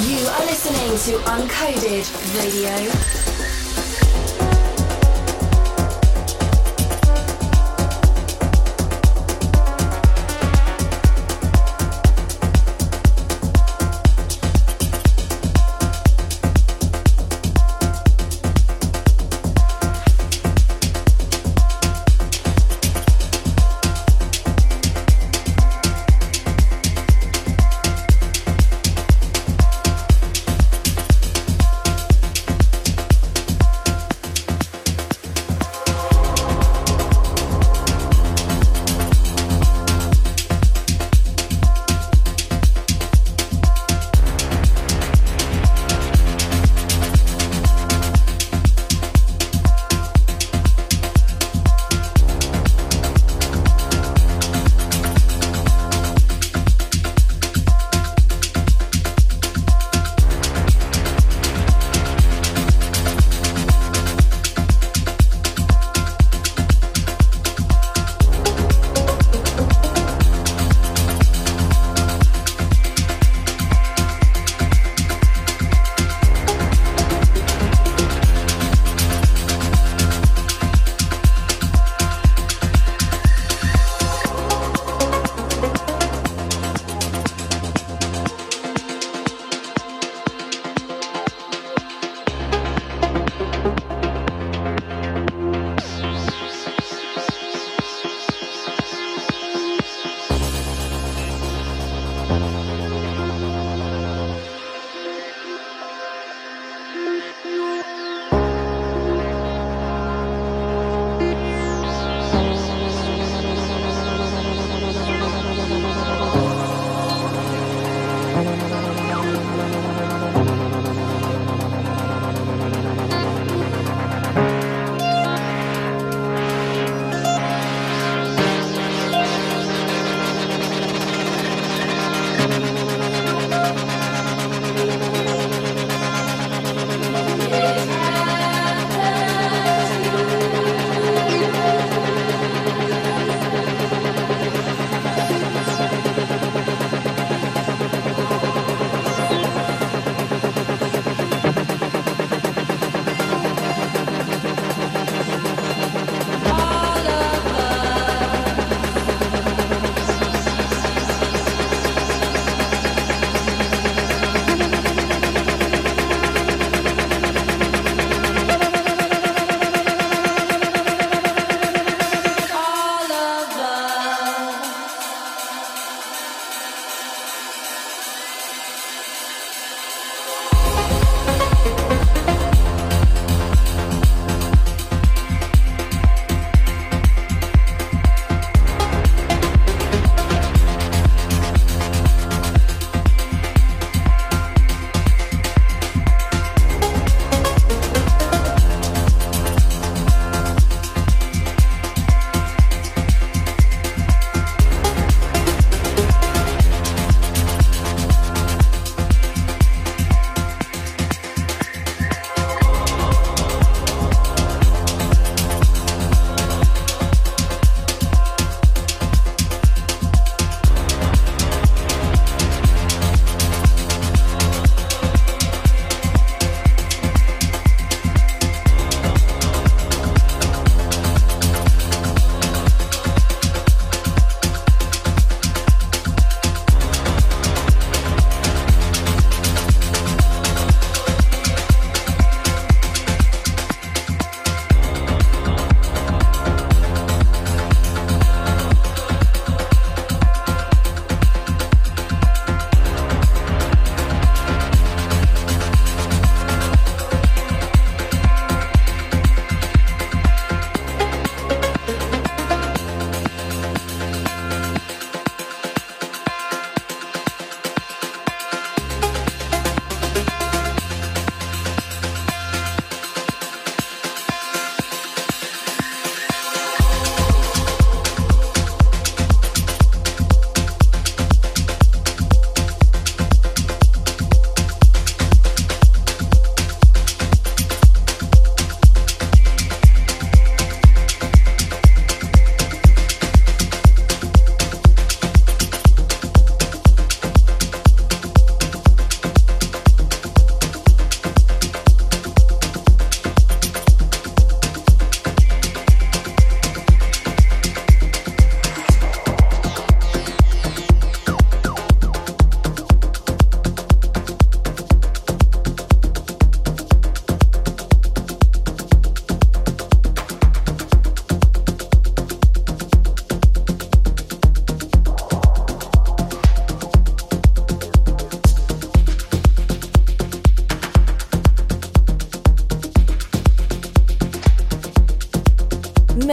You are listening to Uncoded Radio.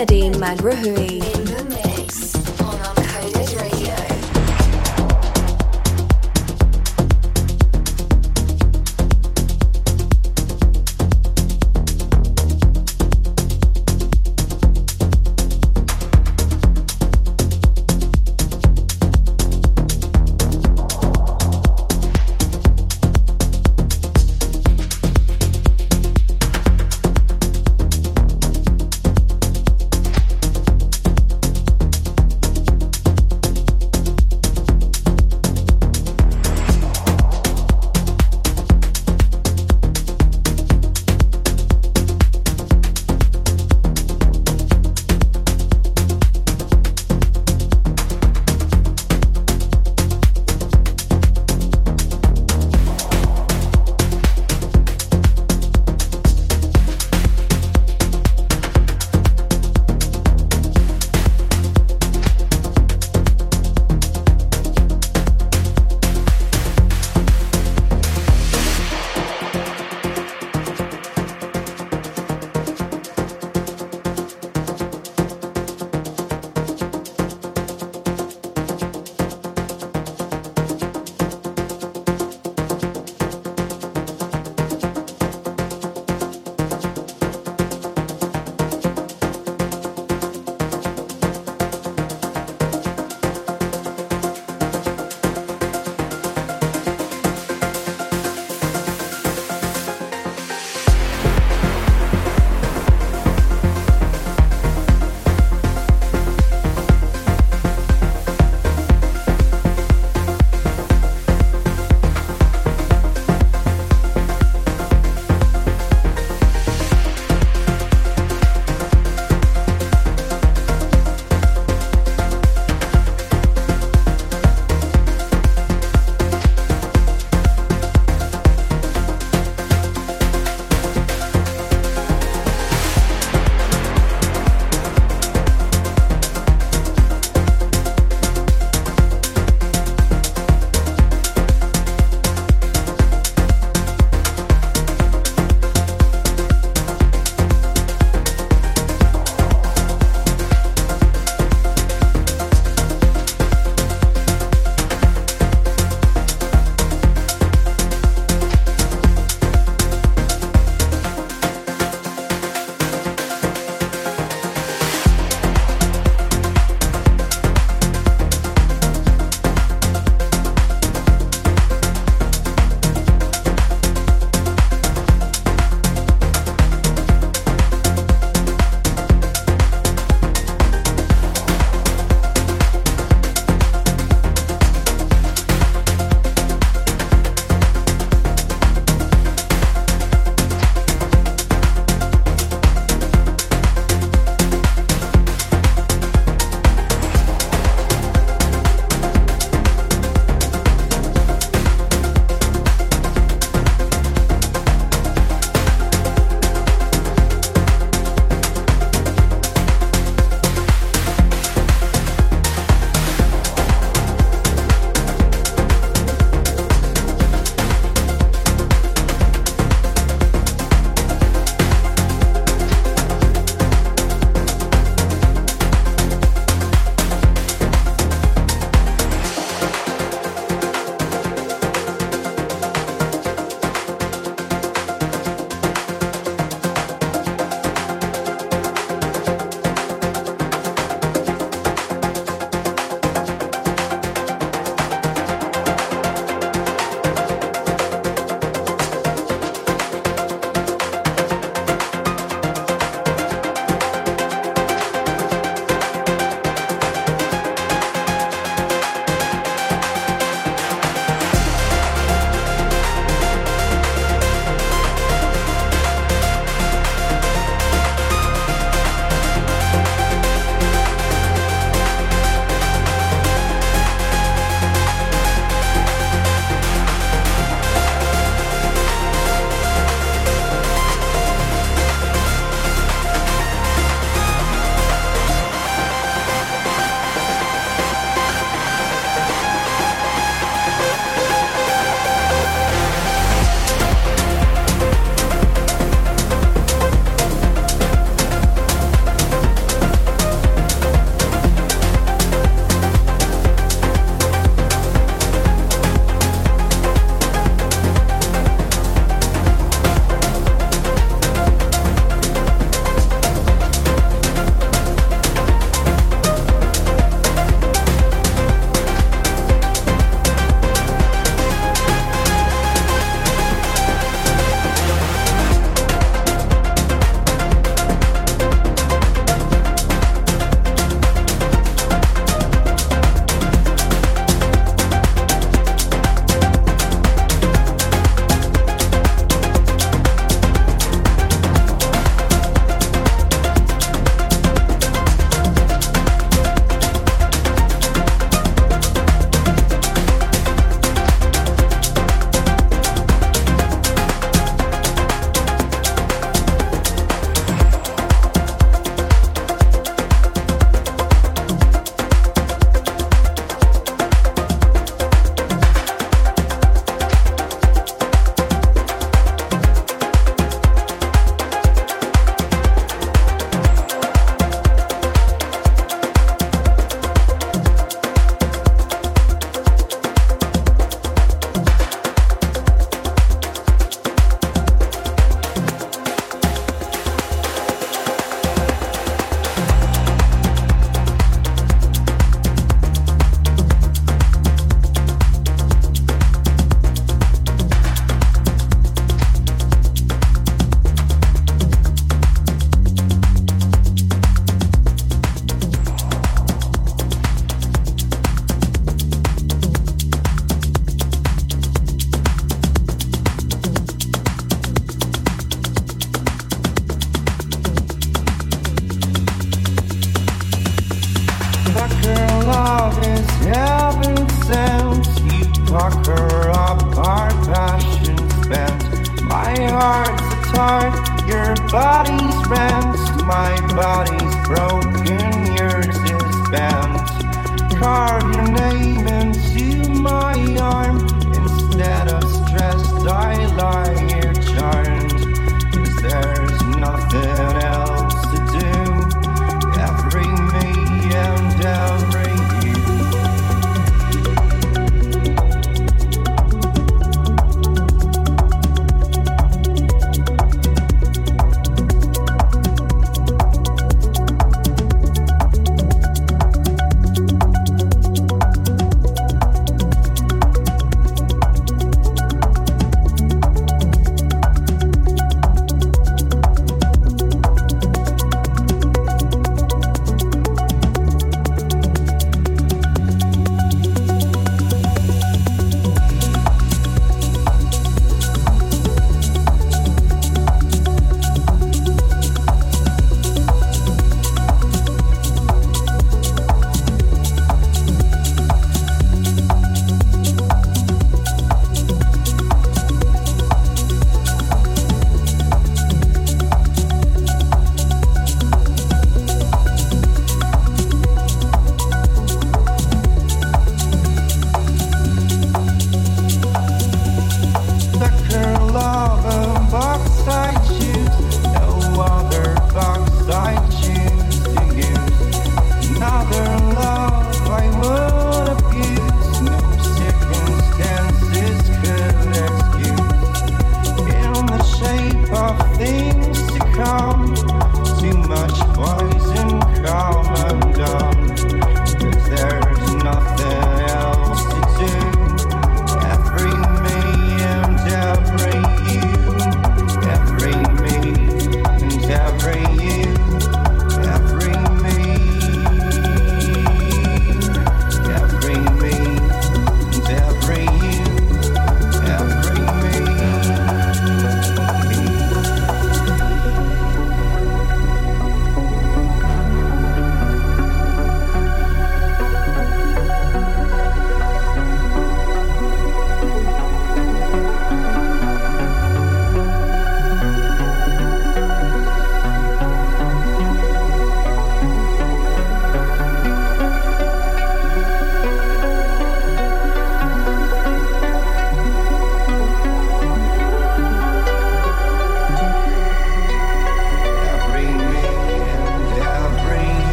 Mehdi Maghraoui.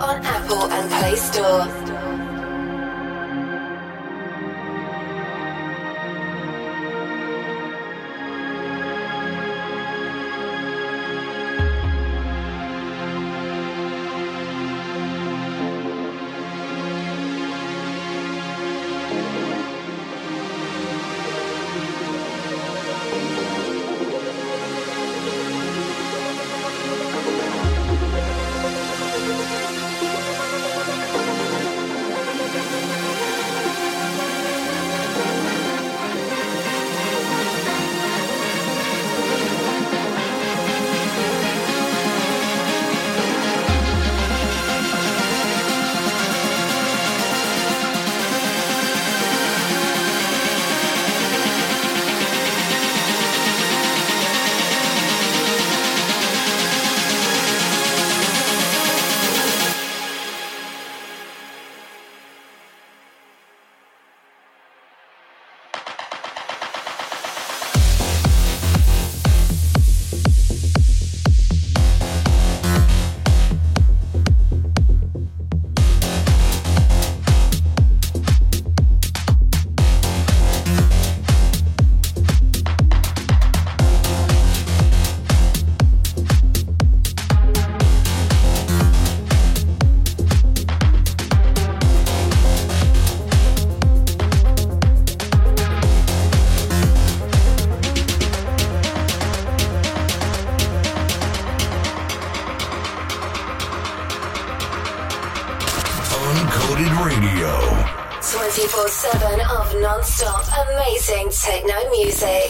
On Apple and Play Store. Music.